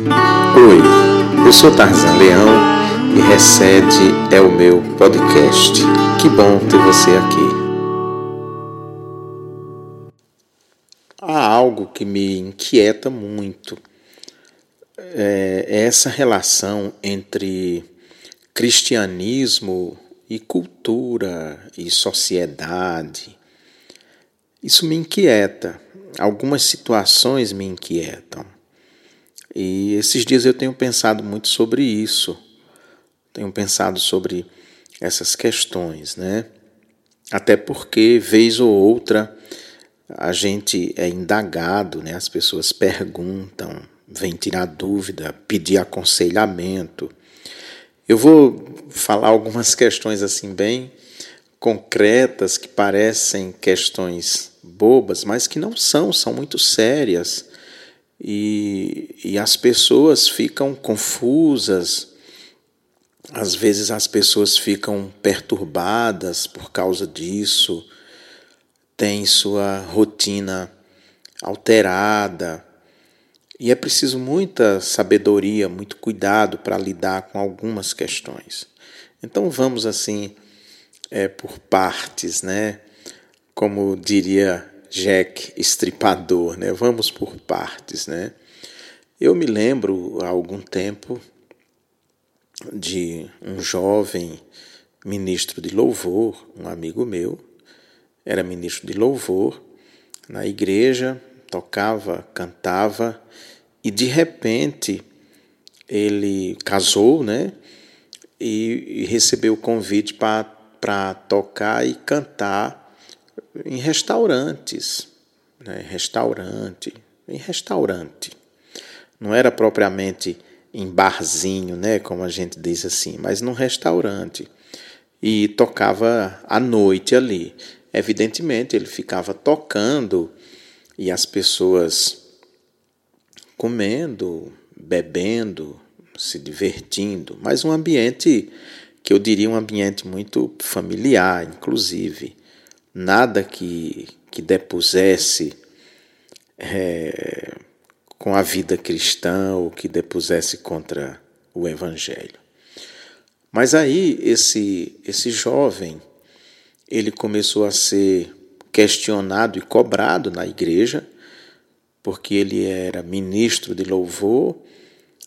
Oi, eu sou Tarzan Leão e Recede é o meu podcast. Que bom ter você aqui. Há algo que me inquieta muito. É essa relação entre cristianismo e cultura e sociedade. Isso me inquieta. Algumas situações me inquietam. E esses dias eu tenho pensado muito sobre isso. Tenho pensado sobre essas questões, né? Até porque, vez ou outra, a gente é indagado, né? as pessoas perguntam, vêm tirar dúvida, pedir aconselhamento. Eu vou falar algumas questões assim bem concretas que parecem questões bobas, mas que não são, são muito sérias. E, e as pessoas ficam confusas, às vezes as pessoas ficam perturbadas por causa disso, têm sua rotina alterada, e é preciso muita sabedoria, muito cuidado para lidar com algumas questões. Então vamos assim é, por partes, né? Como diria Jack Estripador, né? Vamos por partes, né? Eu me lembro há algum tempo de um jovem ministro de louvor, um amigo meu, era ministro de louvor na igreja, tocava, cantava e de repente ele casou, né? E, e recebeu o convite para tocar e cantar em restaurantes, né? Restaurante, em restaurante. Não era propriamente em barzinho, né? Como a gente diz assim, mas num restaurante. E tocava à noite ali. Evidentemente, ele ficava tocando e as pessoas comendo, bebendo, se divertindo, mas um ambiente que eu diria um ambiente muito familiar, inclusive. Nada que, que depusesse é, com a vida cristã ou que depusesse contra o Evangelho. Mas aí esse, esse jovem, ele começou a ser questionado e cobrado na igreja porque ele era ministro de louvor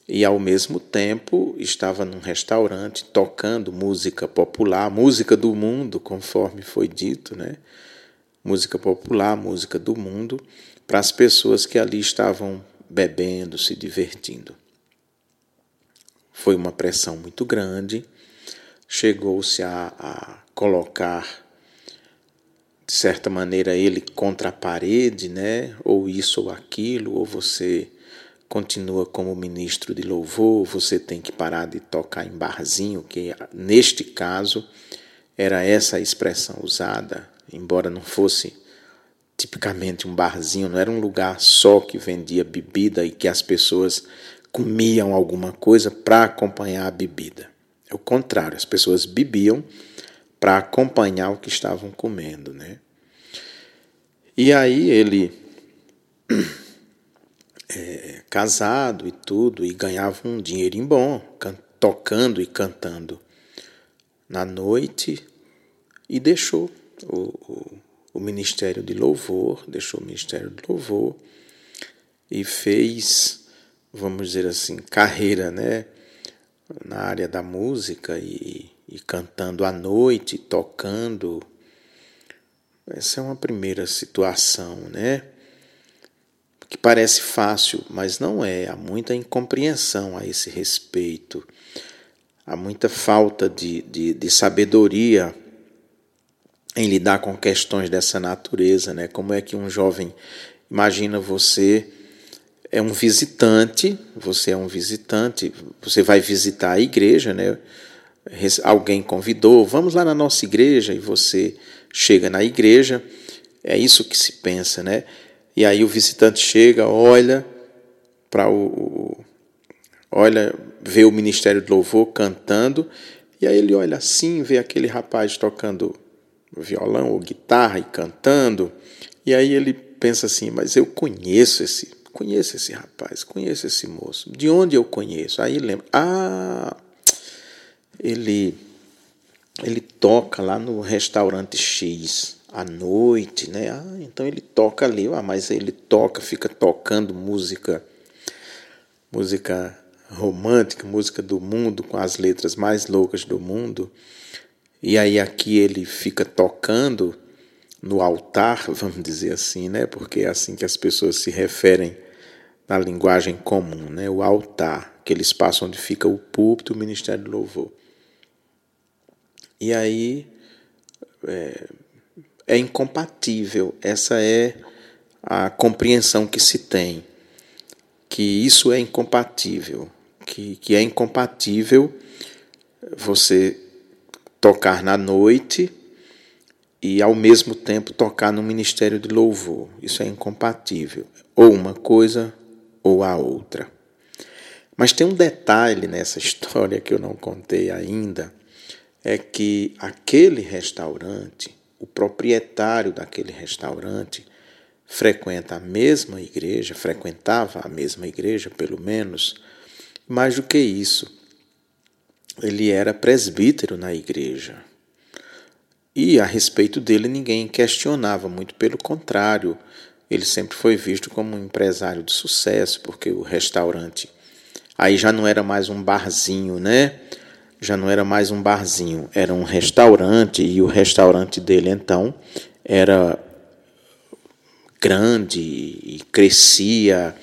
e ao mesmo tempo estava num restaurante tocando música popular, música do mundo, conforme foi dito, né? Música popular, música do mundo, para as pessoas que ali estavam bebendo, se divertindo. Foi uma pressão muito grande, chegou-se a, a colocar de certa maneira ele contra a parede, né? Ou isso ou aquilo, ou você continua como ministro de louvor, você tem que parar de tocar em barzinho, que neste caso era essa a expressão usada, embora não fosse tipicamente um barzinho, não era um lugar só que vendia bebida e que as pessoas comiam alguma coisa para acompanhar a bebida. É o contrário, as pessoas bebiam para acompanhar o que estavam comendo, né? E aí ele é, casado e tudo e ganhava um dinheirinho bom, tocando e cantando na noite e deixou o, o, o ministério de louvor, deixou o ministério de louvor e fez, vamos dizer assim, carreira, né, na área da música e e cantando à noite, tocando. Essa é uma primeira situação, né? Que parece fácil, mas não é. Há muita incompreensão a esse respeito. Há muita falta de, de, de sabedoria em lidar com questões dessa natureza, né? Como é que um jovem imagina você é um visitante, você é um visitante, você vai visitar a igreja, né? alguém convidou, vamos lá na nossa igreja, e você chega na igreja, é isso que se pensa, né? E aí o visitante chega, olha para o, olha, vê o ministério do louvor cantando, e aí ele olha assim, vê aquele rapaz tocando violão ou guitarra e cantando, e aí ele pensa assim, mas eu conheço esse conheço esse rapaz, conheço esse moço. De onde eu conheço? Aí lembra, ah, ele ele toca lá no restaurante X à noite, né? Ah, então ele toca ali, ah, mas ele toca, fica tocando música música romântica, música do mundo com as letras mais loucas do mundo. E aí aqui ele fica tocando no altar, vamos dizer assim, né? Porque é assim que as pessoas se referem na linguagem comum, né? O altar, aquele espaço onde fica o púlpito, o ministério do louvor. E aí é, é incompatível. Essa é a compreensão que se tem, que isso é incompatível, que, que é incompatível você tocar na noite e ao mesmo tempo tocar no ministério de louvor. Isso é incompatível. Ou uma coisa ou a outra. Mas tem um detalhe nessa história que eu não contei ainda, é que aquele restaurante, o proprietário daquele restaurante, frequenta a mesma igreja, frequentava a mesma igreja, pelo menos. Mais do que isso, ele era presbítero na igreja. E a respeito dele ninguém questionava, muito pelo contrário, ele sempre foi visto como um empresário de sucesso, porque o restaurante aí já não era mais um barzinho, né? Já não era mais um barzinho, era um restaurante e o restaurante dele então era grande e crescia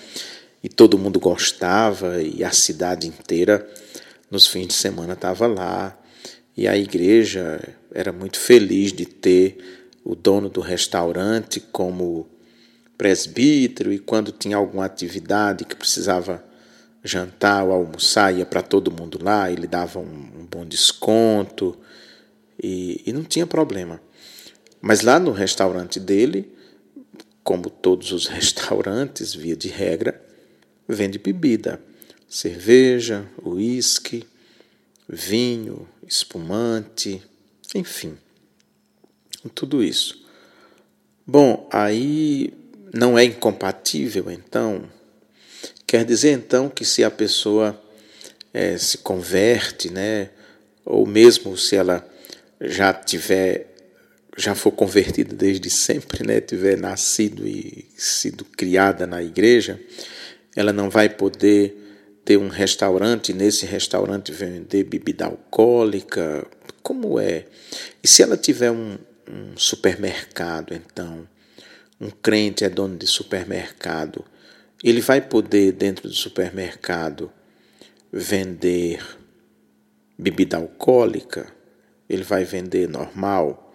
e todo mundo gostava e a cidade inteira nos fins de semana estava lá. E a igreja era muito feliz de ter o dono do restaurante como presbítero e quando tinha alguma atividade que precisava jantar ou almoçar, ia para todo mundo lá, ele dava um, um bom desconto e, e não tinha problema. Mas lá no restaurante dele, como todos os restaurantes, via de regra, vende bebida, cerveja, uísque, vinho, espumante, enfim, tudo isso. Bom, aí não é incompatível, então. Quer dizer, então, que se a pessoa é, se converte, né, ou mesmo se ela já tiver, já for convertida desde sempre, né, tiver nascido e sido criada na igreja, ela não vai poder ter um restaurante, nesse restaurante vender bebida alcoólica, como é? E se ela tiver um, um supermercado, então, um crente é dono de supermercado, ele vai poder, dentro do supermercado, vender bebida alcoólica? Ele vai vender normal?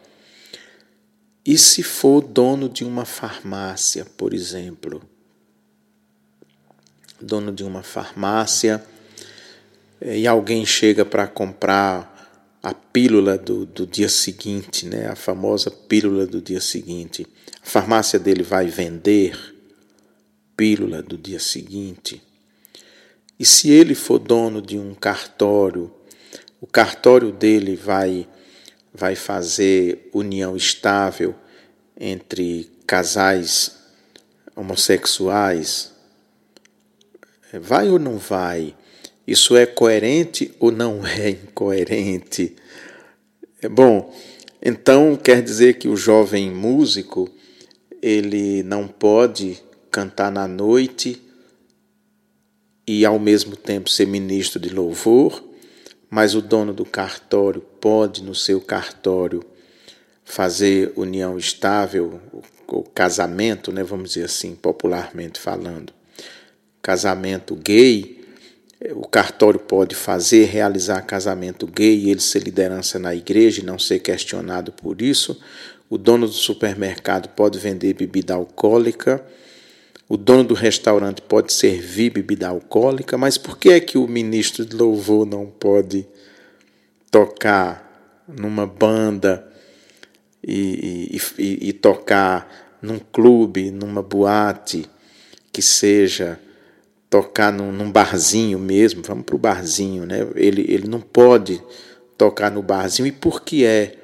E se for dono de uma farmácia, por exemplo? Dono de uma farmácia eh, e alguém chega para comprar a pílula do, do dia seguinte, né? a famosa pílula do dia seguinte. A farmácia dele vai vender pílula do dia seguinte. E se ele for dono de um cartório, o cartório dele vai, vai fazer união estável entre casais homossexuais? Vai ou não vai? Isso é coerente ou não é incoerente? É bom, então quer dizer que o jovem músico ele não pode cantar na noite e ao mesmo tempo ser ministro de louvor, mas o dono do cartório pode no seu cartório fazer união estável, o casamento, né, vamos dizer assim, popularmente falando, casamento gay, o cartório pode fazer, realizar casamento gay e ele ser liderança na igreja e não ser questionado por isso. O dono do supermercado pode vender bebida alcoólica. O dono do restaurante pode servir bebida alcoólica. Mas por que é que o ministro de louvor não pode tocar numa banda e, e, e, e tocar num clube, numa boate que seja tocar num, num barzinho mesmo, vamos para o barzinho, né? Ele, ele não pode tocar no barzinho. E por que é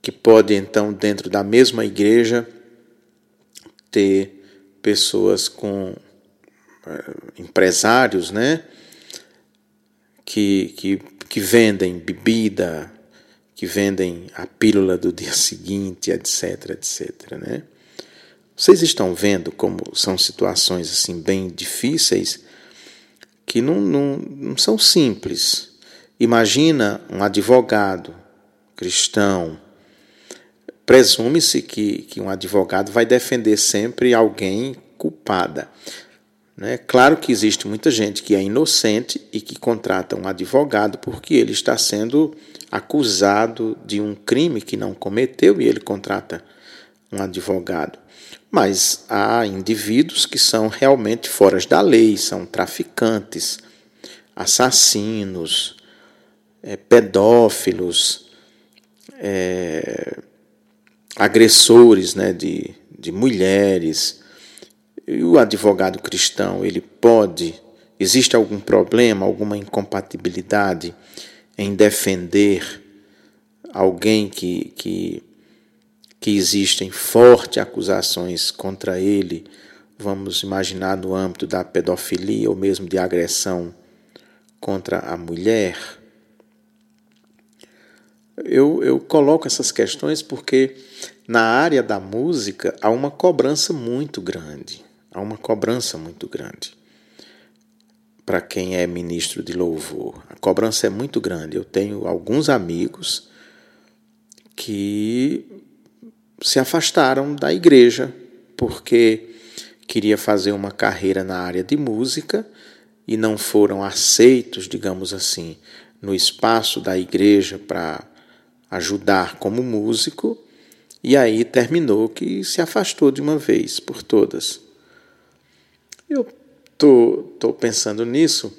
que pode, então, dentro da mesma igreja, ter pessoas com é, empresários, né? Que, que, que vendem bebida, que vendem a pílula do dia seguinte, etc, etc, né? Vocês estão vendo como são situações assim bem difíceis que não, não, não são simples. Imagina um advogado cristão. Presume-se que, que um advogado vai defender sempre alguém culpada. Né? Claro que existe muita gente que é inocente e que contrata um advogado porque ele está sendo acusado de um crime que não cometeu e ele contrata um advogado. Mas há indivíduos que são realmente fora da lei, são traficantes, assassinos, é, pedófilos, é, agressores né, de, de mulheres. E o advogado cristão, ele pode, existe algum problema, alguma incompatibilidade em defender alguém que, que que existem fortes acusações contra ele, vamos imaginar no âmbito da pedofilia ou mesmo de agressão contra a mulher. Eu, eu coloco essas questões porque na área da música há uma cobrança muito grande. Há uma cobrança muito grande para quem é ministro de louvor. A cobrança é muito grande. Eu tenho alguns amigos que se afastaram da igreja porque queria fazer uma carreira na área de música e não foram aceitos, digamos assim, no espaço da igreja para ajudar como músico, e aí terminou que se afastou de uma vez por todas. Eu tô, tô pensando nisso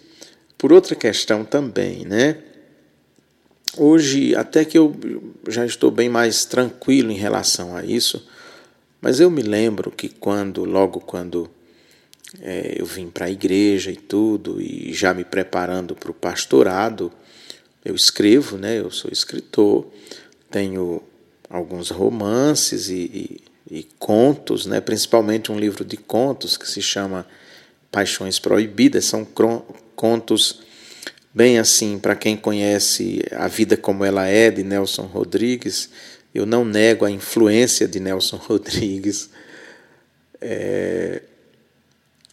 por outra questão também, né? Hoje, até que eu já estou bem mais tranquilo em relação a isso, mas eu me lembro que quando, logo quando é, eu vim para a igreja e tudo, e já me preparando para o pastorado, eu escrevo, né? Eu sou escritor, tenho alguns romances e, e, e contos, né? Principalmente um livro de contos que se chama Paixões Proibidas, são contos bem assim, para quem conhece A Vida Como Ela É, de Nelson Rodrigues, eu não nego a influência de Nelson Rodrigues é,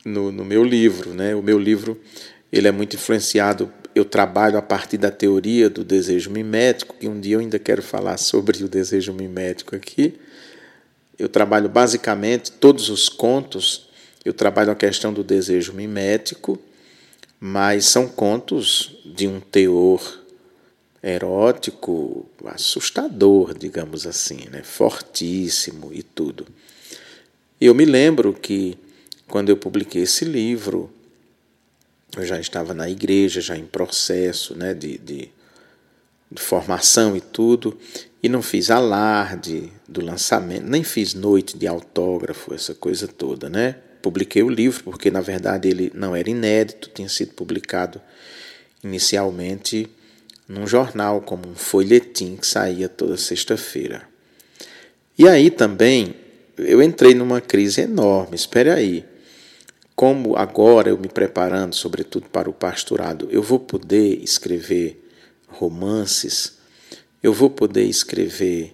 no, no meu livro. Né? O meu livro ele é muito influenciado, eu trabalho a partir da teoria do desejo mimético, que um dia eu ainda quero falar sobre o desejo mimético aqui. Eu trabalho basicamente todos os contos, eu trabalho a questão do desejo mimético, mas são contos de um teor erótico assustador, digamos assim, né? fortíssimo e tudo. Eu me lembro que quando eu publiquei esse livro, eu já estava na igreja, já em processo né, de, de, de formação e tudo, e não fiz alarde do lançamento, nem fiz noite de autógrafo, essa coisa toda, né? publiquei o livro, porque na verdade ele não era inédito, tinha sido publicado inicialmente num jornal, como um folhetim que saía toda sexta-feira. E aí também eu entrei numa crise enorme. Espere aí. Como agora eu me preparando, sobretudo para o pastorado, eu vou poder escrever romances, eu vou poder escrever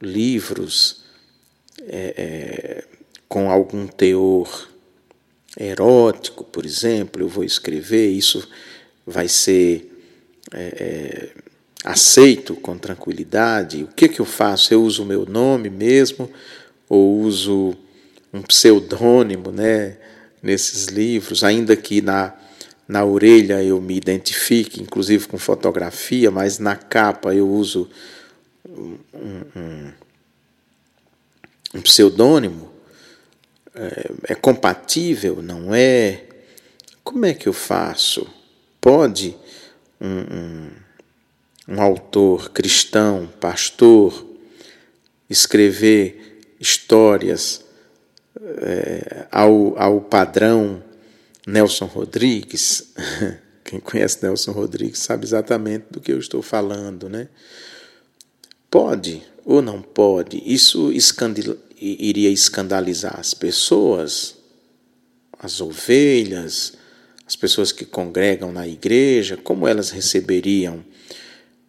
livros é, é, com algum teor erótico, por exemplo, eu vou escrever, isso vai ser é, é, aceito com tranquilidade. O que, que eu faço? Eu uso o meu nome mesmo ou uso um pseudônimo né, nesses livros, ainda que na, na orelha eu me identifique, inclusive com fotografia, mas na capa eu uso um, um, um pseudônimo é, é compatível? Não é? Como é que eu faço? Pode um, um, um autor cristão, pastor, escrever histórias é, ao, ao padrão Nelson Rodrigues? Quem conhece Nelson Rodrigues sabe exatamente do que eu estou falando, né? Pode ou não pode? Isso iria escandalizar as pessoas? as ovelhas, as pessoas que congregam na igreja, como elas receberiam?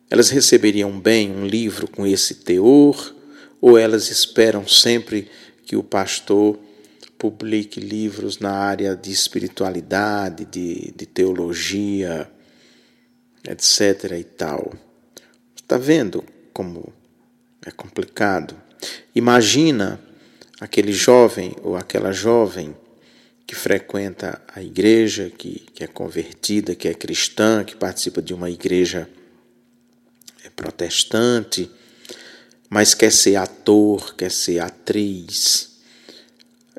Elas receberiam bem um livro com esse teor ou elas esperam sempre que o pastor publique livros na área de espiritualidade, de, de teologia, etc. e tal? Está vendo como é complicado? Imagina aquele jovem ou aquela jovem que frequenta a igreja, que, que é convertida, que é cristã, que participa de uma igreja é protestante, mas quer ser ator, quer ser atriz.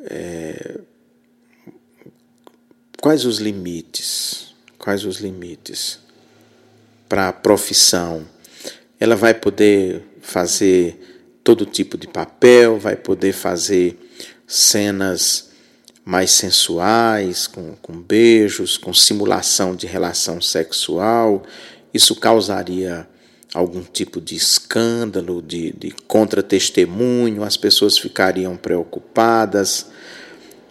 É... Quais os limites? Quais os limites para a profissão? Ela vai poder fazer todo tipo de papel, vai poder fazer cenas mais sensuais, com, com beijos, com simulação de relação sexual. Isso causaria algum tipo de escândalo, de, de contra-testemunho, as pessoas ficariam preocupadas,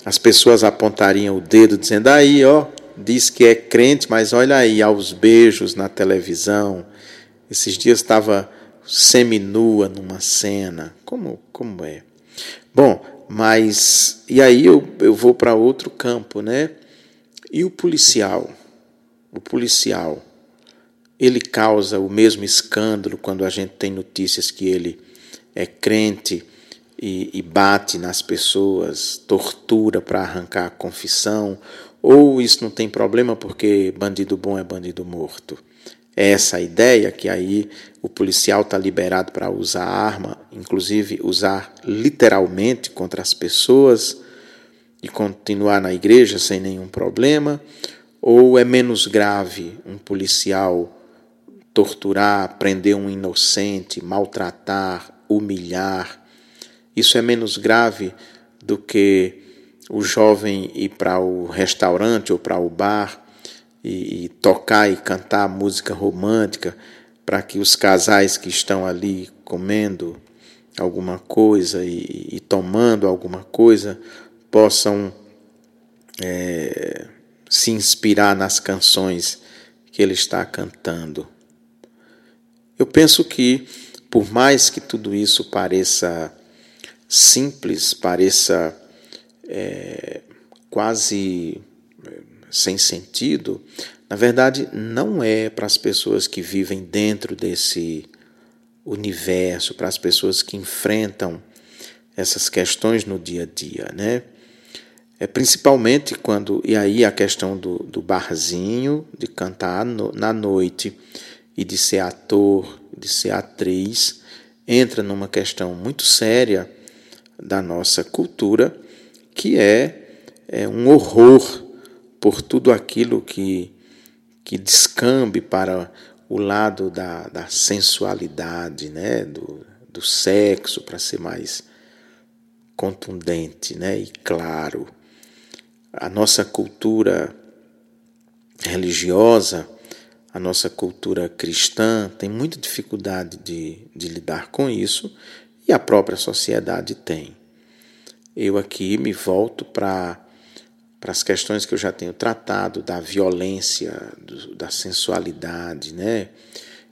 as pessoas apontariam o dedo dizendo: aí, ó, diz que é crente, mas olha aí, aos beijos na televisão. Esses dias estava seminua numa cena. Como, como é? Bom, mas, e aí eu, eu vou para outro campo, né? E o policial? O policial, ele causa o mesmo escândalo quando a gente tem notícias que ele é crente e, e bate nas pessoas, tortura para arrancar a confissão, ou isso não tem problema porque bandido bom é bandido morto? É essa a ideia que aí o policial está liberado para usar arma, inclusive usar literalmente contra as pessoas e continuar na igreja sem nenhum problema? Ou é menos grave um policial torturar, prender um inocente, maltratar, humilhar? Isso é menos grave do que o jovem ir para o restaurante ou para o bar e, e tocar e cantar música romântica para que os casais que estão ali comendo alguma coisa e, e tomando alguma coisa possam é, se inspirar nas canções que ele está cantando. Eu penso que, por mais que tudo isso pareça simples, pareça é, quase sem sentido, na verdade não é para as pessoas que vivem dentro desse universo, para as pessoas que enfrentam essas questões no dia a dia, né? É principalmente quando, e aí a questão do, do barzinho, de cantar no, na noite e de ser ator, de ser atriz, entra numa questão muito séria da nossa cultura, que é, é um horror por tudo aquilo que, que descambe para o lado da, da sensualidade, né? do, do sexo, para ser mais contundente né? e claro. A nossa cultura religiosa, a nossa cultura cristã tem muita dificuldade de, de lidar com isso e a própria sociedade tem. Eu aqui me volto para para as questões que eu já tenho tratado, da violência, do, da sensualidade, né?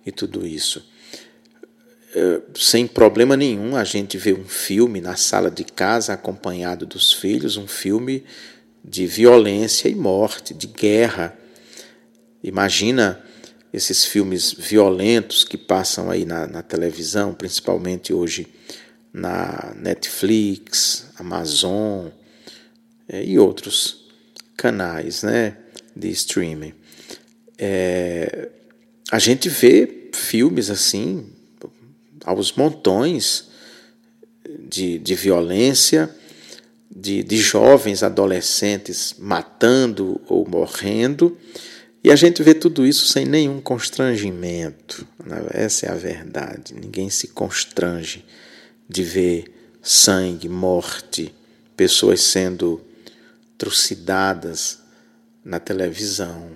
E tudo isso. É, sem problema nenhum, a gente vê um filme na sala de casa acompanhado dos filhos, um filme de violência e morte, de guerra. Imagina esses filmes violentos que passam aí na, na televisão, principalmente hoje na Netflix, Amazon é, e outros canais né, de streaming. É, a gente vê filmes assim, aos montões de, de violência, de, de jovens adolescentes matando ou morrendo, e a gente vê tudo isso sem nenhum constrangimento. Né? Essa é a verdade. Ninguém se constrange de ver sangue, morte, pessoas sendo trucidadas na televisão.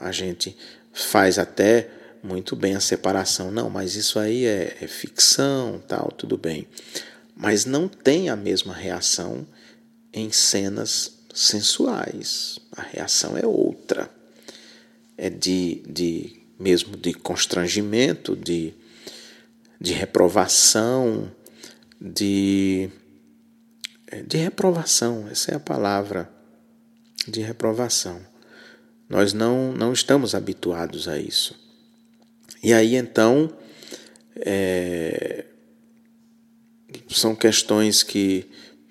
A gente faz até muito bem a separação. Não, mas isso aí é, é ficção, tal, tudo bem. Mas não tem a mesma reação em cenas sensuais. A reação é outra. É de, de mesmo de constrangimento, de, de reprovação, de, de reprovação, essa é a palavra, de reprovação. Nós não, não estamos habituados a isso. E aí então é, são questões que,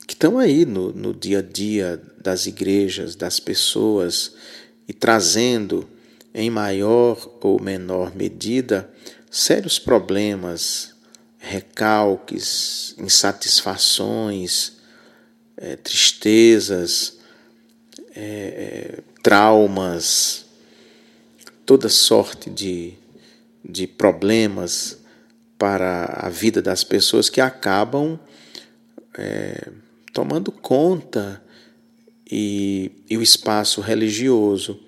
que estão aí no, no dia a dia das igrejas, das pessoas, e trazendo em maior ou menor medida sérios problemas, recalques, insatisfações, é, tristezas, é, traumas, toda sorte de, de problemas para a vida das pessoas que acabam é, tomando conta e, e, o espaço religioso,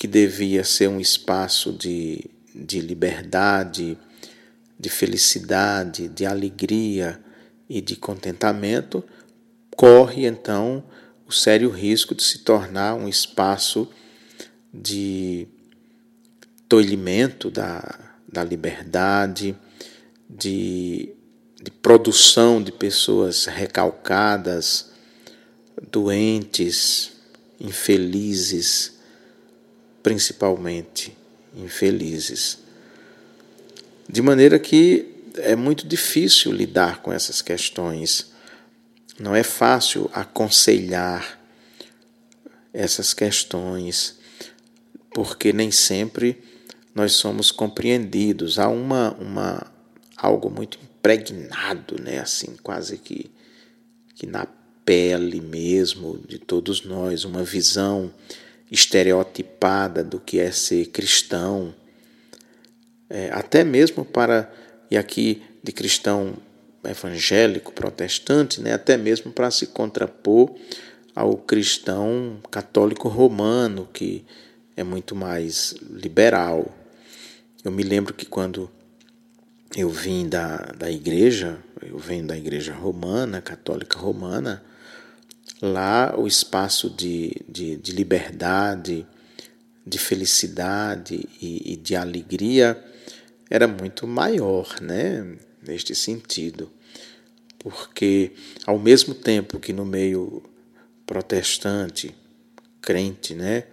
que devia ser um espaço de, de liberdade, de felicidade, de alegria e de contentamento, corre então o sério risco de se tornar um espaço de tolhimento da, da liberdade, de, de produção de pessoas recalcadas, doentes, infelizes, principalmente infelizes. De maneira que é muito difícil lidar com essas questões. Não é fácil aconselhar essas questões, porque nem sempre nós somos compreendidos. Há uma, uma algo muito impregnado, né, assim, quase que, que na pele mesmo de todos nós, uma visão estereotipada do que é ser cristão, é, até mesmo para, e aqui de cristão evangélico, protestante, né, até mesmo para se contrapor ao cristão católico romano, que é muito mais liberal. Eu me lembro que quando eu vim da, da igreja, eu venho da igreja romana, católica romana, lá o espaço de, de, de liberdade, de felicidade e, e, de alegria era muito maior, né? Neste sentido. Porque, ao mesmo tempo que no meio protestante, crente, né?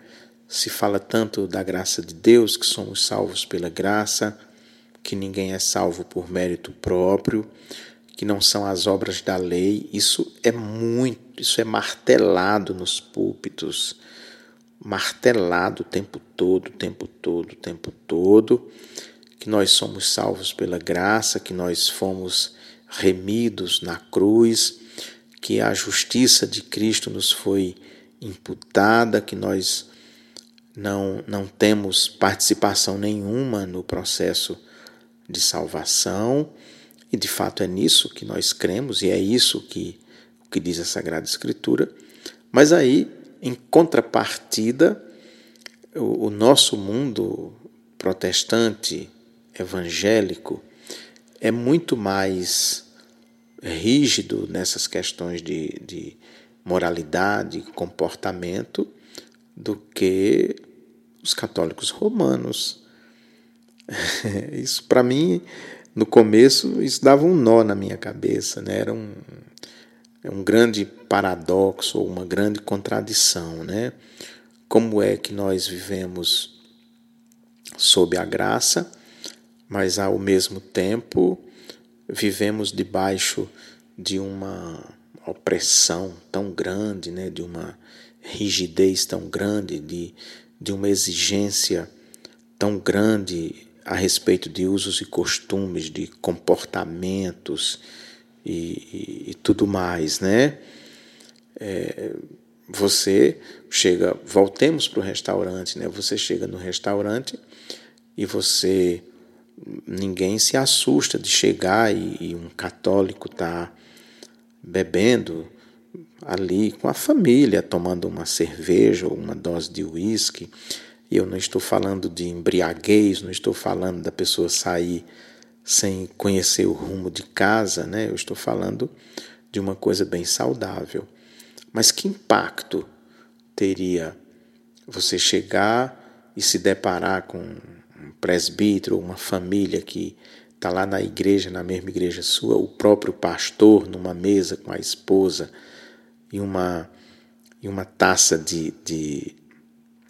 Se fala tanto da graça de Deus, que somos salvos pela graça, que ninguém é salvo por mérito próprio, que não são as obras da lei. Isso é muito, isso é martelado nos púlpitos, martelado o tempo todo, o tempo todo, o tempo todo, que nós somos salvos pela graça, que nós fomos remidos na cruz, que a justiça de Cristo nos foi imputada, que nós não, não temos participação nenhuma no processo de salvação, e de fato é nisso que nós cremos e é isso que, que diz a Sagrada Escritura. Mas aí, em contrapartida, o, o nosso mundo protestante, evangélico, é muito mais rígido nessas questões de, de moralidade, comportamento, do que os católicos romanos. Isso, para mim, no começo, isso dava um nó na minha cabeça, né? era um, é um grande paradoxo, uma grande contradição. Né? Como é que nós vivemos sob a graça, mas ao mesmo tempo vivemos debaixo de uma opressão tão grande, né? de uma rigidez tão grande, de, de uma exigência tão grande a respeito de usos e costumes, de comportamentos e, e, e tudo mais, né? É, você chega, voltemos para o restaurante, né? Você chega no restaurante e você ninguém se assusta de chegar e, e um católico tá bebendo ali com a família, tomando uma cerveja ou uma dose de uísque eu não estou falando de embriaguez, não estou falando da pessoa sair sem conhecer o rumo de casa, né? Eu estou falando de uma coisa bem saudável. Mas que impacto teria você chegar e se deparar com um presbítero, uma família que está lá na igreja, na mesma igreja sua, o próprio pastor numa mesa com a esposa e uma, e uma taça de, de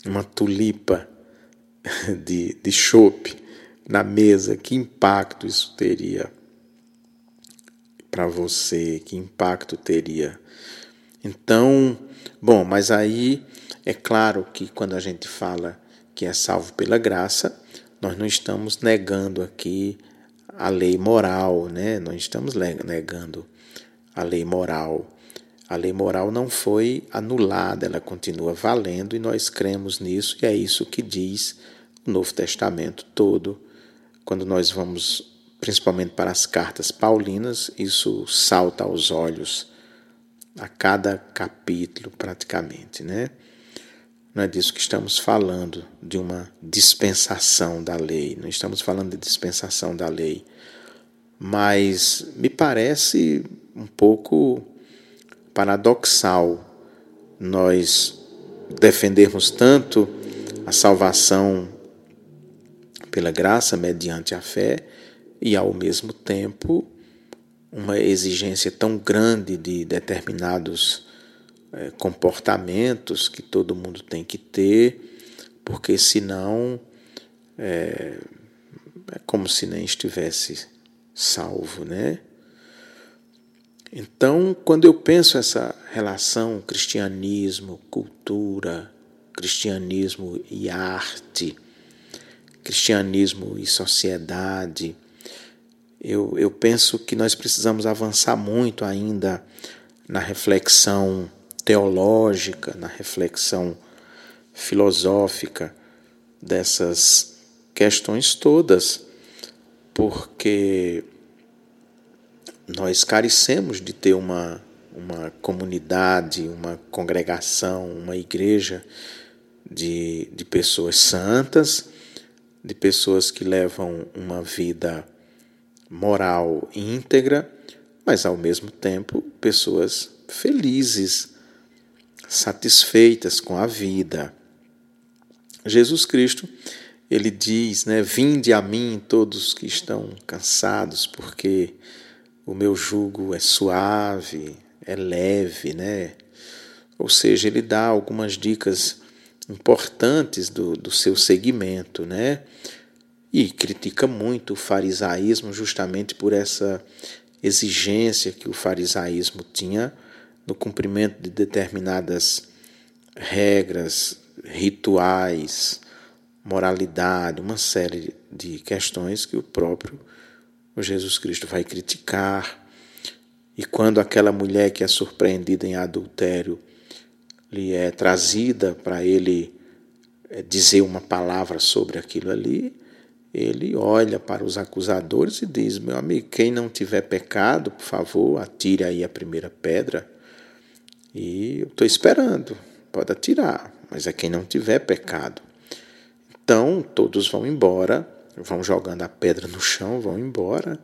uma tulipa de, de chope na mesa, que impacto isso teria para você? Que impacto teria? Então, bom, mas aí é claro que quando a gente fala que é salvo pela graça, nós não estamos negando aqui a lei moral, né? Não estamos negando a lei moral. A lei moral não foi anulada, ela continua valendo e nós cremos nisso, e é isso que diz o Novo Testamento todo. Quando nós vamos principalmente para as cartas paulinas, isso salta aos olhos a cada capítulo, praticamente, né? Não é disso que estamos falando, de uma dispensação da lei, não estamos falando de dispensação da lei, mas me parece um pouco paradoxal nós defendermos tanto a salvação pela graça mediante a fé e ao mesmo tempo uma exigência tão grande de determinados é, comportamentos que todo mundo tem que ter, porque senão é, é como se nem estivesse salvo, né? Então, quando eu penso essa relação cristianismo, cultura, cristianismo e arte, cristianismo e sociedade, eu, eu penso que nós precisamos avançar muito ainda na reflexão teológica, na reflexão filosófica dessas questões todas, porque nós carecemos de ter uma, uma comunidade, uma congregação, uma igreja de, de pessoas santas, de pessoas que levam uma vida moral íntegra, mas ao mesmo tempo pessoas felizes, satisfeitas com a vida. Jesus Cristo, ele diz, né, vinde a mim todos que estão cansados, porque o meu jugo é suave, é leve, né? Ou seja, ele dá algumas dicas importantes do, do seu segmento, né? E critica muito o farisaísmo justamente por essa exigência que o farisaísmo tinha no cumprimento de determinadas regras, rituais, moralidade, uma série de questões que o próprio Jesus Cristo vai criticar. E quando aquela mulher que é surpreendida em adultério lhe é trazida para ele eh, dizer uma palavra sobre aquilo ali, ele olha para os acusadores e diz: Meu amigo, quem não tiver pecado, por favor, atire aí a primeira pedra. E eu estou esperando, pode atirar, mas é quem não tiver pecado. Então todos vão embora, vão jogando a pedra no chão, vão embora.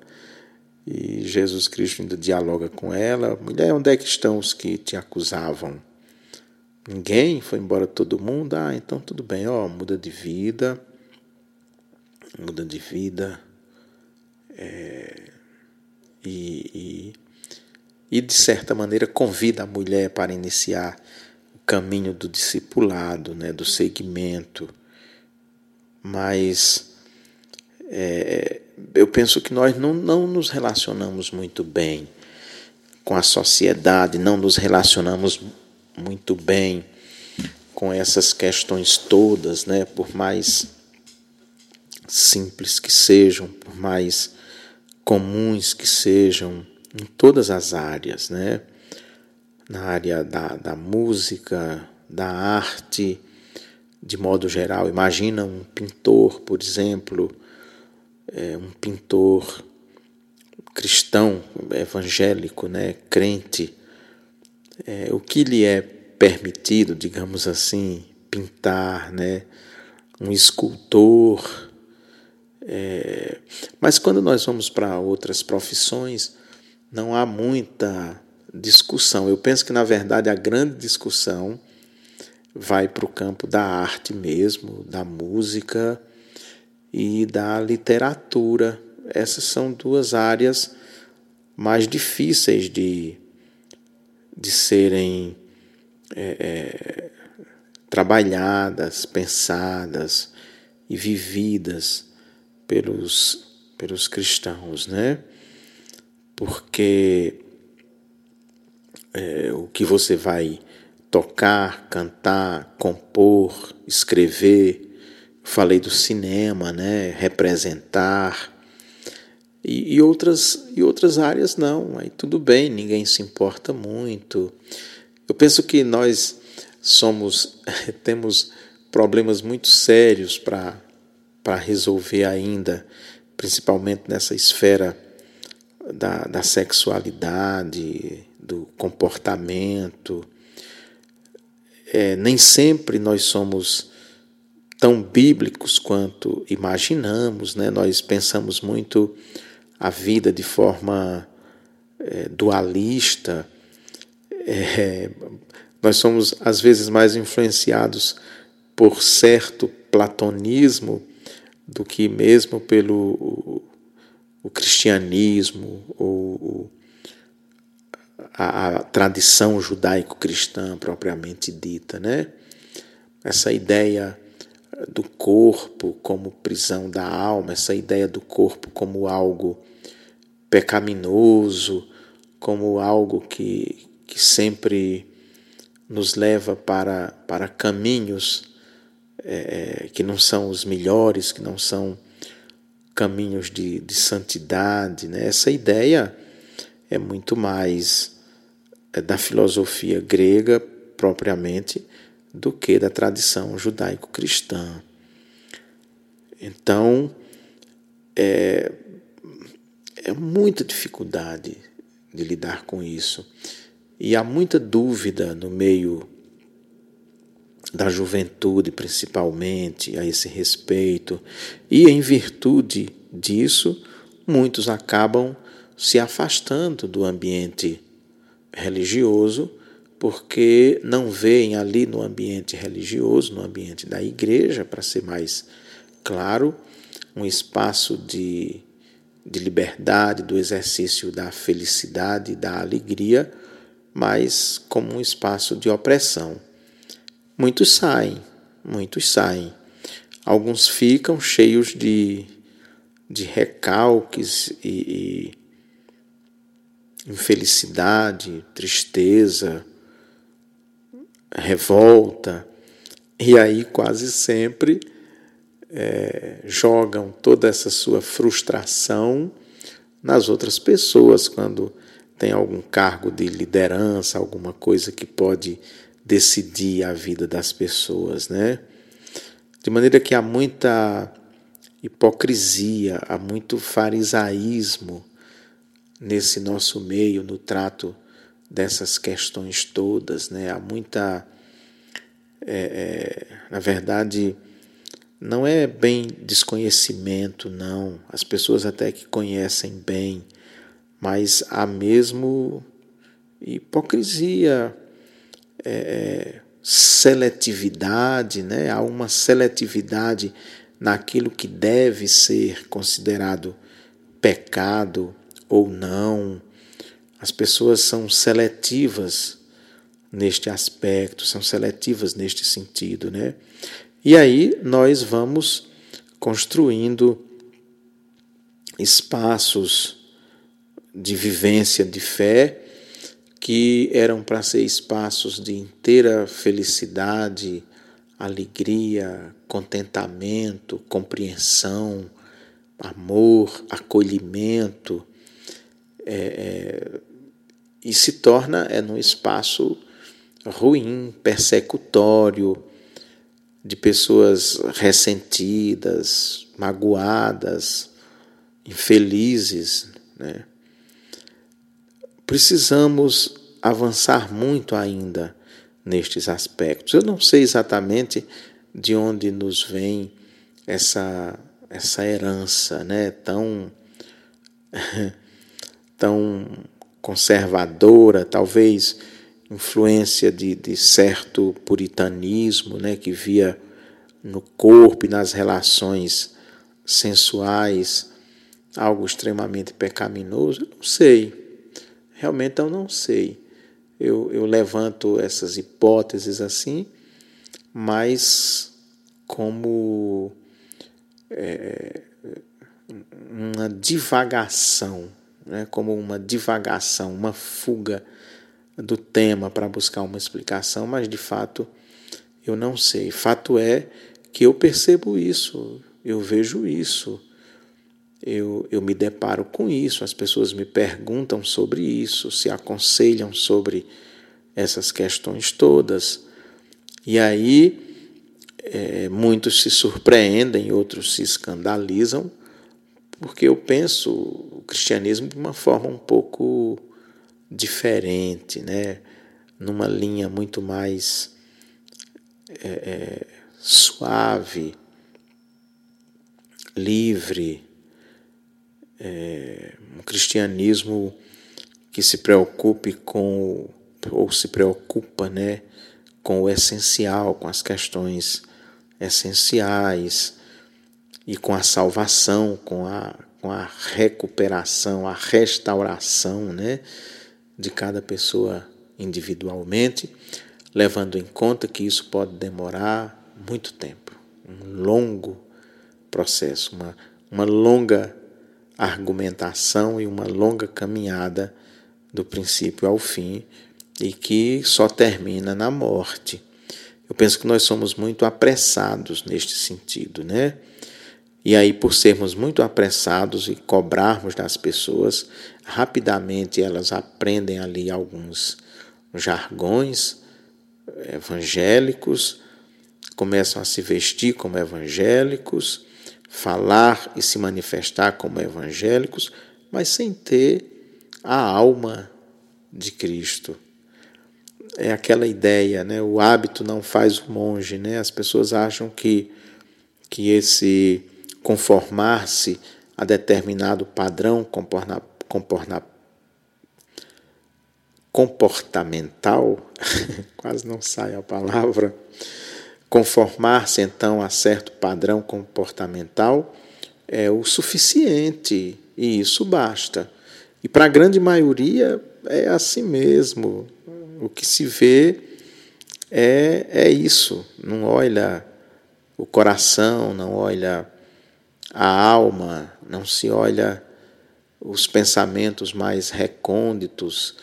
E Jesus Cristo ainda dialoga com ela: Mulher, onde é que estão os que te acusavam? Ninguém? Foi embora todo mundo? Ah, então tudo bem, ó, muda de vida muda de vida é, e, e, e, de certa maneira, convida a mulher para iniciar o caminho do discipulado, né, do segmento. Mas é, eu penso que nós não, não nos relacionamos muito bem com a sociedade, não nos relacionamos muito bem com essas questões todas, né? Por mais simples que sejam, por mais comuns que sejam, em todas as áreas, né? na área da, da música, da arte, de modo geral. Imagina um pintor, por exemplo, é, um pintor cristão, evangélico, né, crente, é, o que lhe é permitido, digamos assim, pintar, né, um escultor, é, mas quando nós vamos para outras profissões, não há muita discussão. Eu penso que, na verdade, a grande discussão vai para o campo da arte mesmo, da música e da literatura. Essas são duas áreas mais difíceis de, de serem é, é, trabalhadas, pensadas e vividas pelos, pelos cristãos, né? Porque é, o que você vai tocar, cantar, compor, escrever, falei do cinema, né? Representar e, e, outras, e outras áreas não, aí tudo bem, ninguém se importa muito. Eu penso que nós somos, temos problemas muito sérios para resolver ainda, principalmente nessa esfera da, da sexualidade, do comportamento. É, nem sempre nós somos tão bíblicos quanto imaginamos, né? nós pensamos muito a vida de forma é, dualista. É, nós somos, às vezes, mais influenciados por certo platonismo do que mesmo pelo o, o cristianismo ou a, a tradição judaico-cristã propriamente dita, né? Essa ideia do corpo como prisão da alma, essa ideia do corpo como algo pecaminoso, como algo que, que sempre nos leva para, para caminhos é, é, que não são os melhores, que não são caminhos de, de santidade. Né? Essa ideia é muito mais é, da filosofia grega propriamente do que da tradição judaico-cristã. Então, é, é muita dificuldade de lidar com isso. E há muita dúvida no meio da juventude, principalmente, a esse respeito. E em virtude disso, muitos acabam se afastando do ambiente religioso, porque não veem ali no ambiente religioso, no ambiente da igreja, para ser mais claro, um espaço de de liberdade, do exercício da felicidade, da alegria, mas como um espaço de opressão. Muitos saem, muitos saem. Alguns ficam cheios de, de recalques e, e infelicidade, tristeza, revolta, e aí quase sempre é, jogam toda essa sua frustração nas outras pessoas quando tem algum cargo de liderança, alguma coisa que pode decidir a vida das pessoas, né? De maneira que há muita hipocrisia, há muito farisaísmo nesse nosso meio, no trato dessas questões todas, né? Há muita, é, é, na verdade, não é bem desconhecimento, não. As pessoas até que conhecem bem, mas há mesmo hipocrisia, é, é, seletividade, né? há uma seletividade naquilo que deve ser considerado pecado ou não. As pessoas são seletivas neste aspecto, são seletivas neste sentido, né? E aí nós vamos construindo espaços de vivência de fé que eram para ser espaços de inteira felicidade, alegria, contentamento, compreensão, amor, acolhimento, é, é, e se torna é, num espaço ruim, persecutório, de pessoas ressentidas, magoadas, infelizes. Né? Precisamos avançar muito ainda nestes aspectos. Eu não sei exatamente de onde nos vem essa, essa herança né? tão, tão conservadora, talvez influência de, de certo puritanismo, né, que via no corpo e nas relações sensuais algo extremamente pecaminoso? Eu não sei. Realmente eu não sei. Eu, eu levanto essas hipóteses assim, mas como é, uma divagação, né? como uma divagação, uma fuga do tema para buscar uma explicação, mas de fato eu não sei. Fato é que eu percebo isso, eu vejo isso, eu, eu me deparo com isso, as pessoas me perguntam sobre isso, se aconselham sobre essas questões todas. E aí é, muitos se surpreendem, outros se escandalizam, porque eu penso o cristianismo de uma forma um pouco diferente, né? numa linha muito mais é, é, suave, livre, é, um cristianismo que se preocupe com ou se preocupa, né, com o essencial, com as questões essenciais e com a salvação, com a, com a recuperação, a restauração, né, de cada pessoa individualmente, levando em conta que isso pode demorar muito tempo, um longo processo, uma, uma longa argumentação e uma longa caminhada do princípio ao fim e que só termina na morte. Eu penso que nós somos muito apressados neste sentido, né? E aí, por sermos muito apressados e cobrarmos das pessoas, rapidamente elas aprendem ali alguns jargões evangélicos, começam a se vestir como evangélicos, falar e se manifestar como evangélicos, mas sem ter a alma de Cristo. É aquela ideia, né? O hábito não faz o monge, né? As pessoas acham que que esse conformar-se a determinado padrão comportamental, quase não sai a palavra, Conformar-se então a certo padrão comportamental é o suficiente e isso basta. E para a grande maioria é assim mesmo. O que se vê é, é isso. Não olha o coração, não olha a alma, não se olha os pensamentos mais recônditos,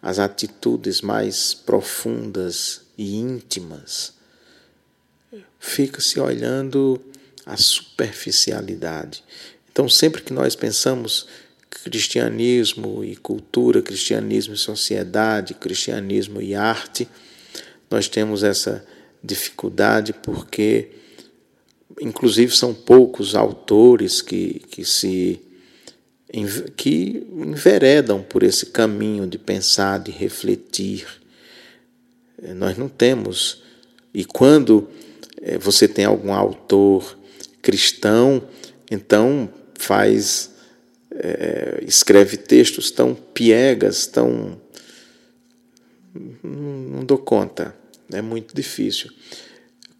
as atitudes mais profundas e íntimas fica se olhando a superficialidade. Então, sempre que nós pensamos cristianismo e cultura, cristianismo e sociedade, cristianismo e arte, nós temos essa dificuldade porque, inclusive, são poucos autores que, que se que enveredam por esse caminho de pensar, de refletir. Nós não temos. E quando é, você tem algum autor cristão, então faz é, escreve textos tão piegas, tão não dou conta, é muito difícil.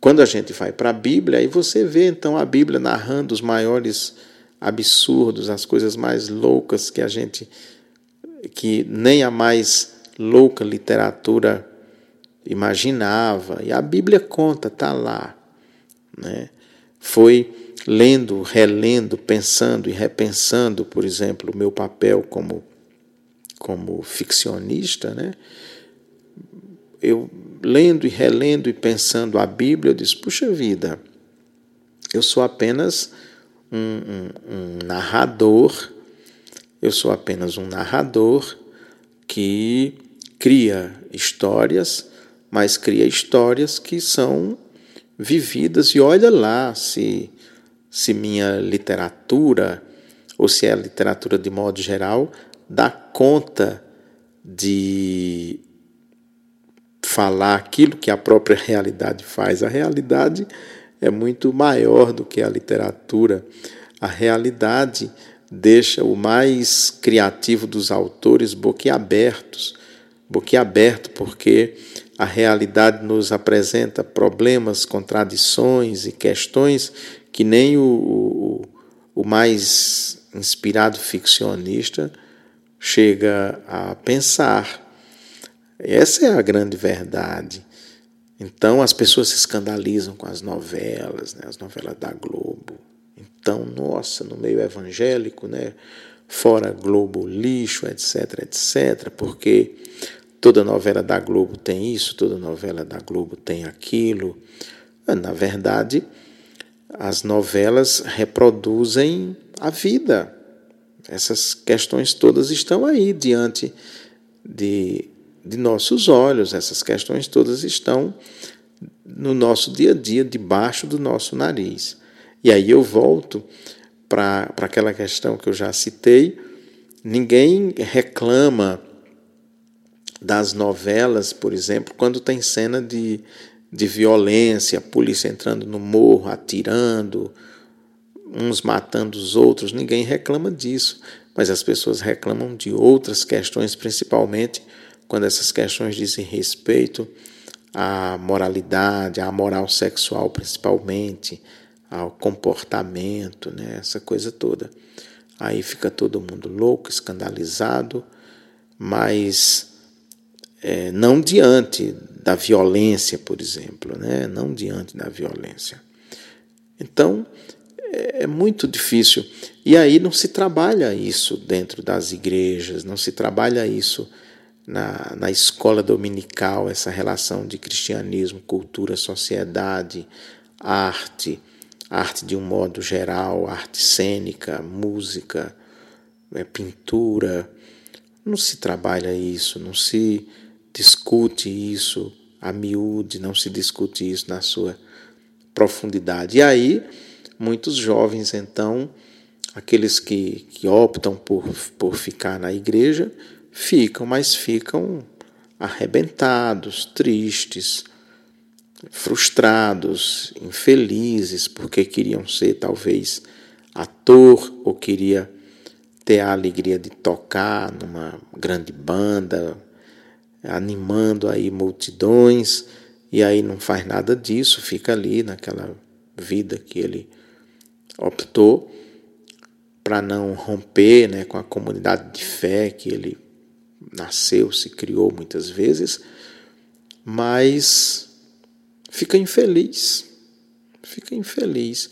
Quando a gente vai para a Bíblia, aí você vê então a Bíblia narrando os maiores absurdos, as coisas mais loucas que a gente que nem a mais louca literatura imaginava. E a Bíblia conta, está lá. Né? Foi lendo, relendo, pensando e repensando, por exemplo, o meu papel como, como ficcionista, né? eu lendo e relendo e pensando a Bíblia, eu disse: puxa vida, eu sou apenas um, um, um narrador, eu sou apenas um narrador que cria histórias mas cria histórias que são vividas e olha lá se se minha literatura ou se é a literatura de modo geral dá conta de falar aquilo que a própria realidade faz. A realidade é muito maior do que a literatura. A realidade deixa o mais criativo dos autores boquiabertos boquiaberto, porque a realidade nos apresenta problemas, contradições e questões que nem o, o, o mais inspirado ficcionista chega a pensar. Essa é a grande verdade. Então as pessoas se escandalizam com as novelas, né, as novelas da Globo. Então, nossa, no meio evangélico, né, fora Globo lixo, etc, etc, porque toda novela da Globo tem isso, toda novela da Globo tem aquilo. Na verdade, as novelas reproduzem a vida. Essas questões todas estão aí diante de, de nossos olhos, essas questões todas estão no nosso dia a dia, debaixo do nosso nariz. E aí eu volto para aquela questão que eu já citei. Ninguém reclama das novelas, por exemplo, quando tem cena de, de violência, a polícia entrando no morro, atirando, uns matando os outros. Ninguém reclama disso, mas as pessoas reclamam de outras questões, principalmente quando essas questões dizem respeito à moralidade, à moral sexual, principalmente ao comportamento, né, essa coisa toda. Aí fica todo mundo louco, escandalizado, mas é, não diante da violência, por exemplo, né, não diante da violência. Então, é, é muito difícil. E aí não se trabalha isso dentro das igrejas, não se trabalha isso na, na escola dominical, essa relação de cristianismo, cultura, sociedade, arte arte de um modo geral, arte cênica, música, é, pintura. Não se trabalha isso, não se discute isso a miúde, não se discute isso na sua profundidade. E aí, muitos jovens, então, aqueles que, que optam por, por ficar na igreja, ficam, mas ficam arrebentados, tristes, frustrados, infelizes, porque queriam ser talvez ator ou queria ter a alegria de tocar numa grande banda, animando aí multidões, e aí não faz nada disso, fica ali naquela vida que ele optou para não romper né, com a comunidade de fé que ele nasceu, se criou muitas vezes, mas fica infeliz. Fica infeliz.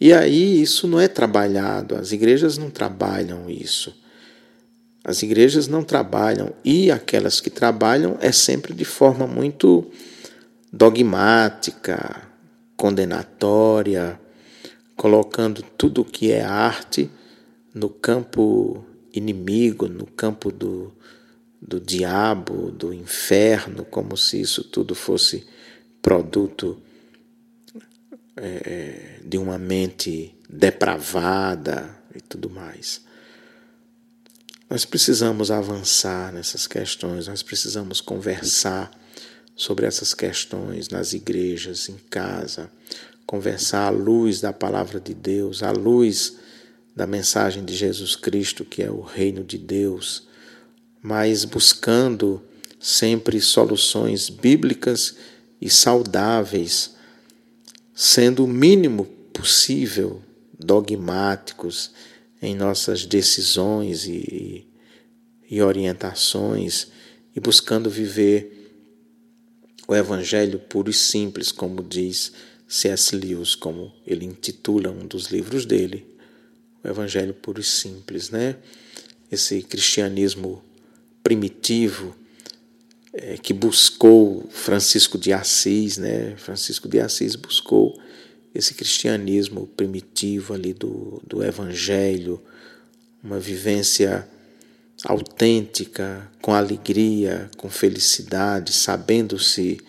E aí isso não é trabalhado, as igrejas não trabalham isso. As igrejas não trabalham, e aquelas que trabalham é sempre de forma muito dogmática, condenatória, colocando tudo o que é arte no campo inimigo, no campo do, do diabo, do inferno, como se isso tudo fosse produto é, de uma mente depravada e tudo mais. Nós precisamos avançar nessas questões, nós precisamos conversar sobre essas questões nas igrejas, em casa, conversar à luz da palavra de Deus, à luz da mensagem de Jesus Cristo, que é o reino de Deus, mas buscando sempre soluções bíblicas e saudáveis, sendo o mínimo possível dogmáticos em nossas decisões e, e orientações e buscando viver o Evangelho puro e simples, como diz C.S. Lewis, como ele intitula um dos livros dele, o Evangelho puro e simples, né? Esse cristianismo primitivo é, que buscou Francisco de Assis, né? Francisco de Assis buscou esse cristianismo primitivo ali do, do Evangelho, uma vivência autêntica, com alegria, com felicidade, sabendo-se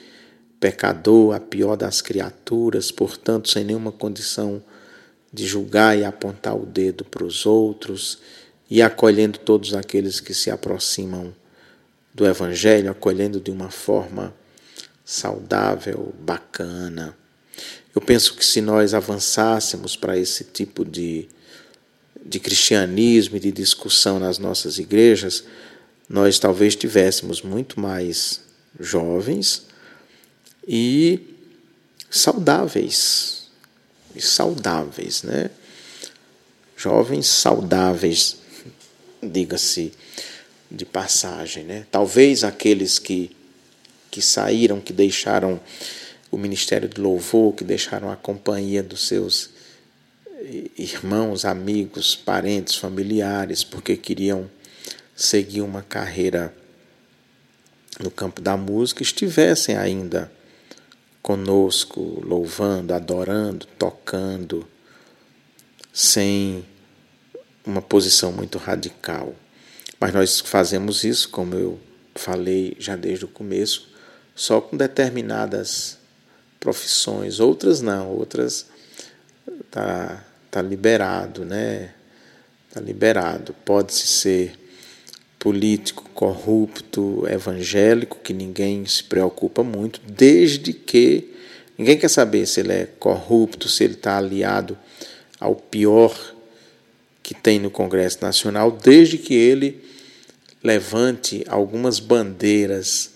pecador, a pior das criaturas, portanto, sem nenhuma condição de julgar e apontar o dedo para os outros, e acolhendo todos aqueles que se aproximam do Evangelho, acolhendo de uma forma saudável, bacana. Eu penso que se nós avançássemos para esse tipo de, de cristianismo e de discussão nas nossas igrejas, nós talvez tivéssemos muito mais jovens e saudáveis. E saudáveis, né? Jovens saudáveis, diga-se de passagem, né? Talvez aqueles que, que saíram, que deixaram o ministério de louvor, que deixaram a companhia dos seus irmãos, amigos, parentes, familiares, porque queriam seguir uma carreira no campo da música, estivessem ainda conosco, louvando, adorando, tocando, sem uma posição muito radical. Mas nós fazemos isso, como eu falei já desde o começo, só com determinadas profissões, outras não, outras tá tá liberado, né? Tá liberado. Pode-se ser político, corrupto, evangélico, que ninguém se preocupa muito, desde que ninguém quer saber se ele é corrupto, se ele está aliado ao pior que tem no Congresso Nacional, desde que ele levante algumas bandeiras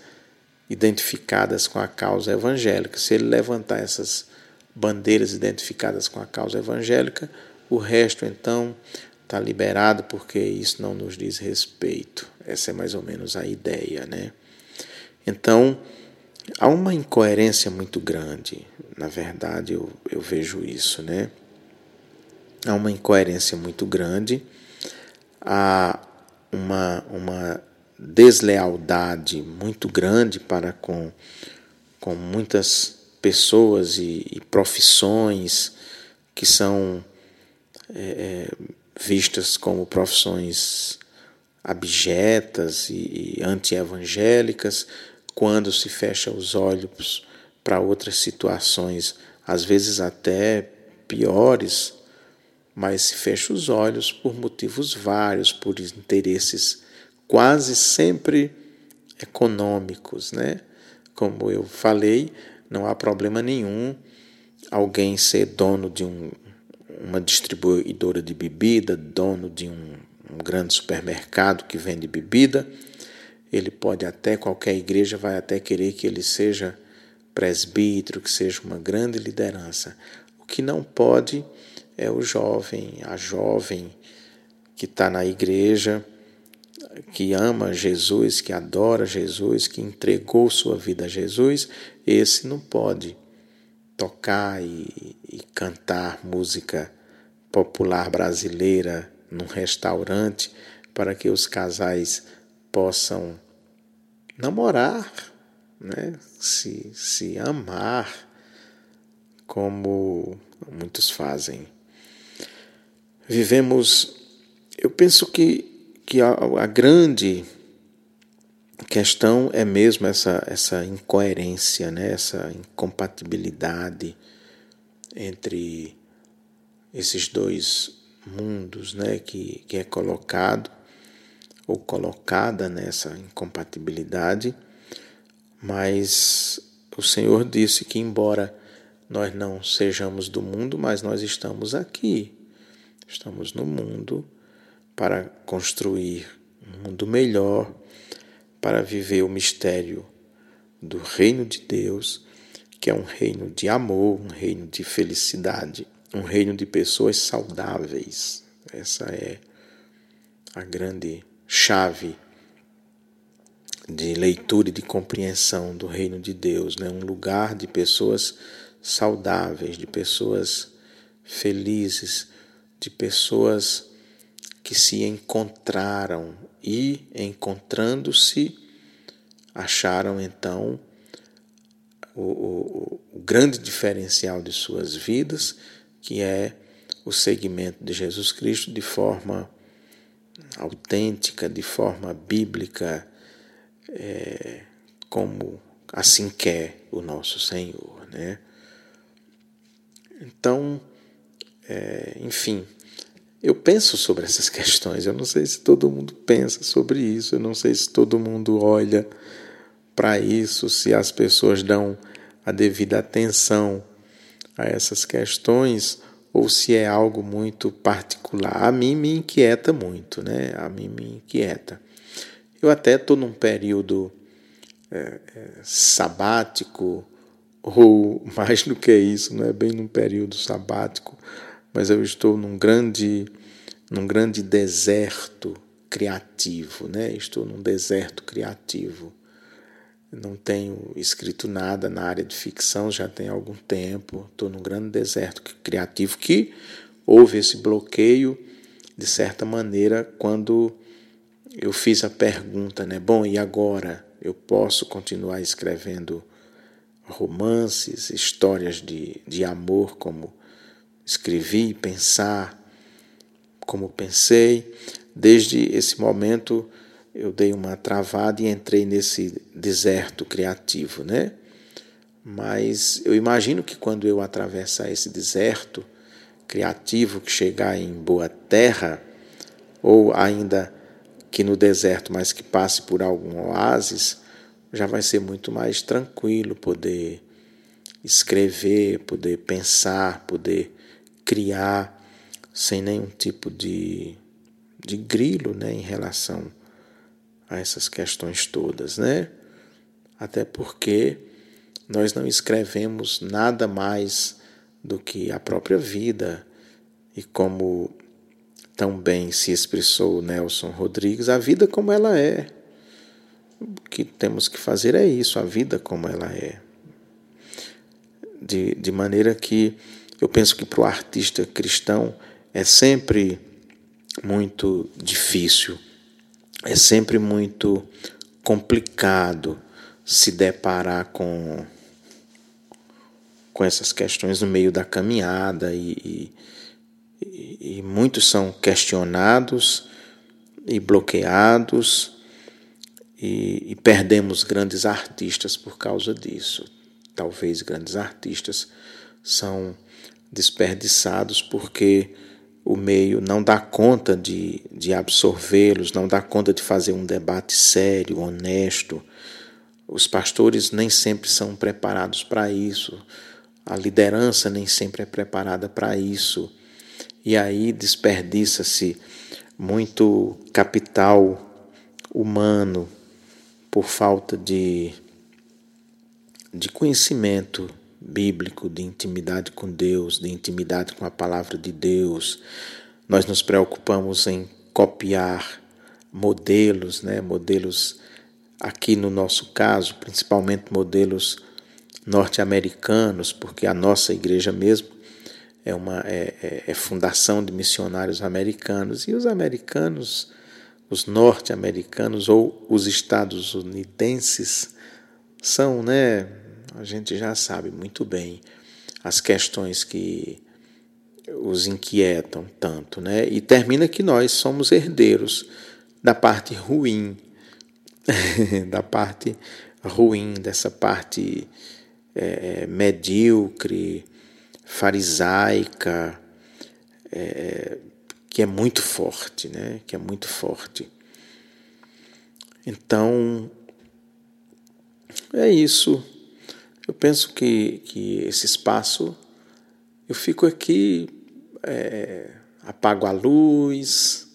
identificadas com a causa evangélica. Se ele levantar essas bandeiras identificadas com a causa evangélica, o resto então está liberado porque isso não nos diz respeito. Essa é mais ou menos a ideia, né? Então, há uma incoerência muito grande, na verdade, eu, eu vejo isso, né? Há uma incoerência muito grande, há uma, uma deslealdade muito grande para com, com muitas pessoas e, e profissões que são é, é vistas como profissões abjetas e, e anti-evangélicas, quando se fecha os olhos para outras situações, às vezes até piores, mas se fecha os olhos por motivos vários, por interesses quase sempre econômicos, né? Como eu falei, não há problema nenhum alguém ser dono de um, uma distribuidora de bebida, dono de um, um grande supermercado que vende bebida. Ele pode até, qualquer igreja vai até querer que ele seja presbítero, que seja uma grande liderança. O que não pode é o jovem, a jovem que está na igreja, que ama Jesus, que adora Jesus, que entregou sua vida a Jesus, esse não pode tocar e, e cantar música popular brasileira num restaurante para que os casais possam namorar, né? se, se amar, como muitos fazem. Vivemos, eu penso que, que a, a grande questão é mesmo essa, essa incoerência, né? essa incompatibilidade entre esses dois mundos né? que, que é colocado ou colocada nessa incompatibilidade, mas o Senhor disse que, embora nós não sejamos do mundo, mas nós estamos aqui. Estamos no mundo para construir um mundo melhor, para viver o mistério do reino de Deus, que é um reino de amor, um reino de felicidade, um reino de pessoas saudáveis. Essa é a grande chave de leitura e de compreensão do reino de Deus, né? um lugar de pessoas saudáveis, de pessoas felizes, de pessoas que se encontraram e, encontrando-se, acharam então o, o, o, grande diferencial de suas vidas, que é o seguimento de Jesus Cristo de forma autêntica, de forma bíblica, é, como assim quer o nosso Senhor, né? Então, é, enfim, eu penso sobre essas questões. Eu não sei se todo mundo pensa sobre isso, eu não sei se todo mundo olha para isso, se as pessoas dão a devida atenção a essas questões ou se é algo muito particular. A mim me inquieta muito, né? A mim me inquieta. Eu até estou num período é, é, sabático, ou mais do que isso, não é bem num período sabático, mas eu estou num grande, num grande deserto criativo, né? Estou num deserto criativo. Não tenho escrito nada na área de ficção já tem algum tempo. Estou num grande deserto criativo que houve esse bloqueio de certa maneira quando eu fiz a pergunta, né? Bom, e agora eu posso continuar escrevendo romances, histórias de, de amor como escrevi, pensar como pensei. Desde esse momento eu dei uma travada e entrei nesse deserto criativo, né? Mas eu imagino que quando eu atravessar esse deserto criativo, que chegar em boa terra, ou ainda que no deserto, mas que passe por algum oásis, já vai ser muito mais tranquilo poder escrever, poder pensar, poder criar sem nenhum tipo de, de grilo né, em relação a essas questões todas, né? Até porque nós não escrevemos nada mais do que a própria vida e como tão bem se expressou Nelson Rodrigues, a vida como ela é. O que temos que fazer é isso, a vida como ela é. De, de maneira que eu penso que para o artista cristão é sempre muito difícil, é sempre muito complicado se deparar com, com essas questões no meio da caminhada e, e, e muitos são questionados e bloqueados e, e, perdemos grandes artistas por causa disso. Talvez grandes artistas são desperdiçados porque o meio não dá conta de, de absorvê-los, não dá conta de fazer um debate sério, honesto. Os pastores nem sempre são preparados para isso, a liderança nem sempre é preparada para isso. E aí desperdiça-se muito capital humano por falta de, de conhecimento bíblico, de intimidade com Deus, de intimidade com a palavra de Deus. Nós nos preocupamos em copiar modelos, né? modelos aqui no nosso caso, principalmente modelos norte-americanos, porque a nossa igreja mesmo é uma é, é, é fundação de missionários americanos e os americanos, os norte-americanos ou os estadunidenses são, né? A gente já sabe muito bem as questões que os inquietam tanto, né? E termina que nós somos herdeiros da parte ruim, da parte ruim, dessa parte é, medíocre, farisaica, é, que é muito forte, né? Que é muito forte. Então, é isso. Eu penso que, que esse espaço, eu fico aqui, é, apago a luz,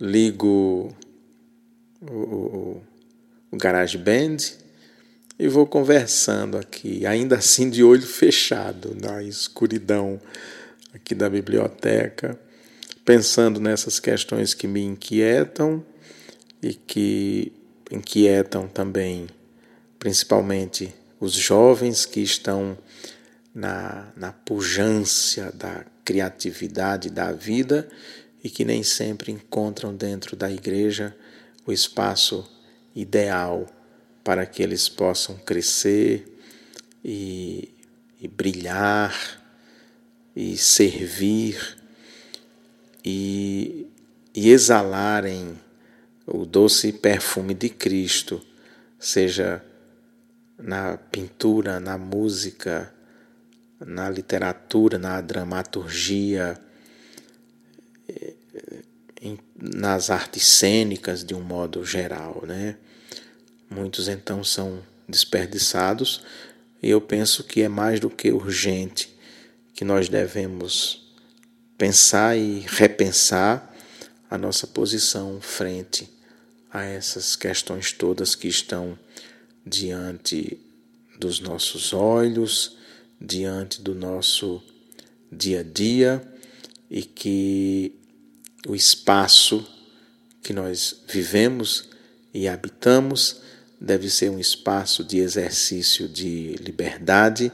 ligo o, o, o GarageBand e vou conversando aqui, ainda assim de olho fechado, na escuridão aqui da biblioteca, pensando nessas questões que me inquietam e que inquietam também, principalmente, os jovens que estão na, na pujança da criatividade da vida e que nem sempre encontram dentro da igreja o espaço ideal para que eles possam crescer e, e brilhar e servir e, e exalarem o doce perfume de Cristo, seja na pintura, na música, na literatura, na dramaturgia, nas artes cênicas de um modo geral, né? Muitos então são desperdiçados, e eu penso que é mais do que urgente que nós devemos pensar e repensar a nossa posição frente a essas questões todas que estão diante dos nossos olhos, diante do nosso dia a dia e que o espaço que nós vivemos e habitamos deve ser um espaço de exercício de liberdade,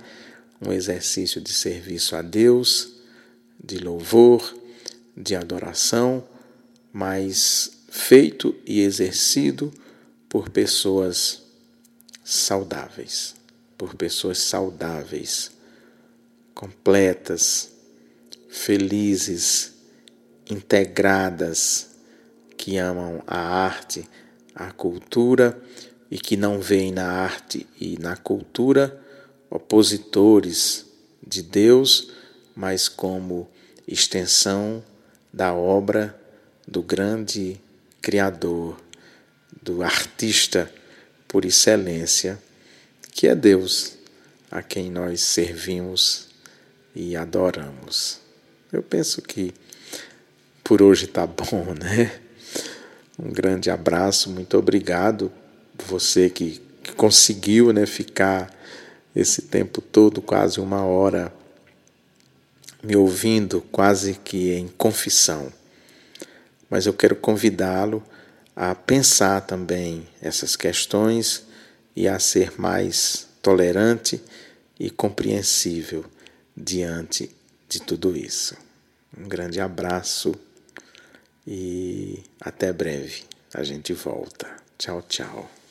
um exercício de serviço a Deus, de louvor, de adoração, mas feito e exercido por pessoas saudáveis, por pessoas saudáveis, completas, felizes, integradas, que amam a arte, a cultura e que não veem na arte e na cultura opositores de Deus, mas como extensão da obra do grande Criador, do artista por excelência, que é Deus, a quem nós servimos e adoramos. Eu penso que por hoje está bom, né? Um grande abraço, muito obrigado você que, que conseguiu né, ficar esse tempo todo, quase uma hora, me ouvindo, quase que em confissão. Mas eu quero convidá-lo a pensar também essas questões e a ser mais tolerante e compreensível diante de tudo isso. Um grande abraço e até breve. A gente volta. Tchau, tchau.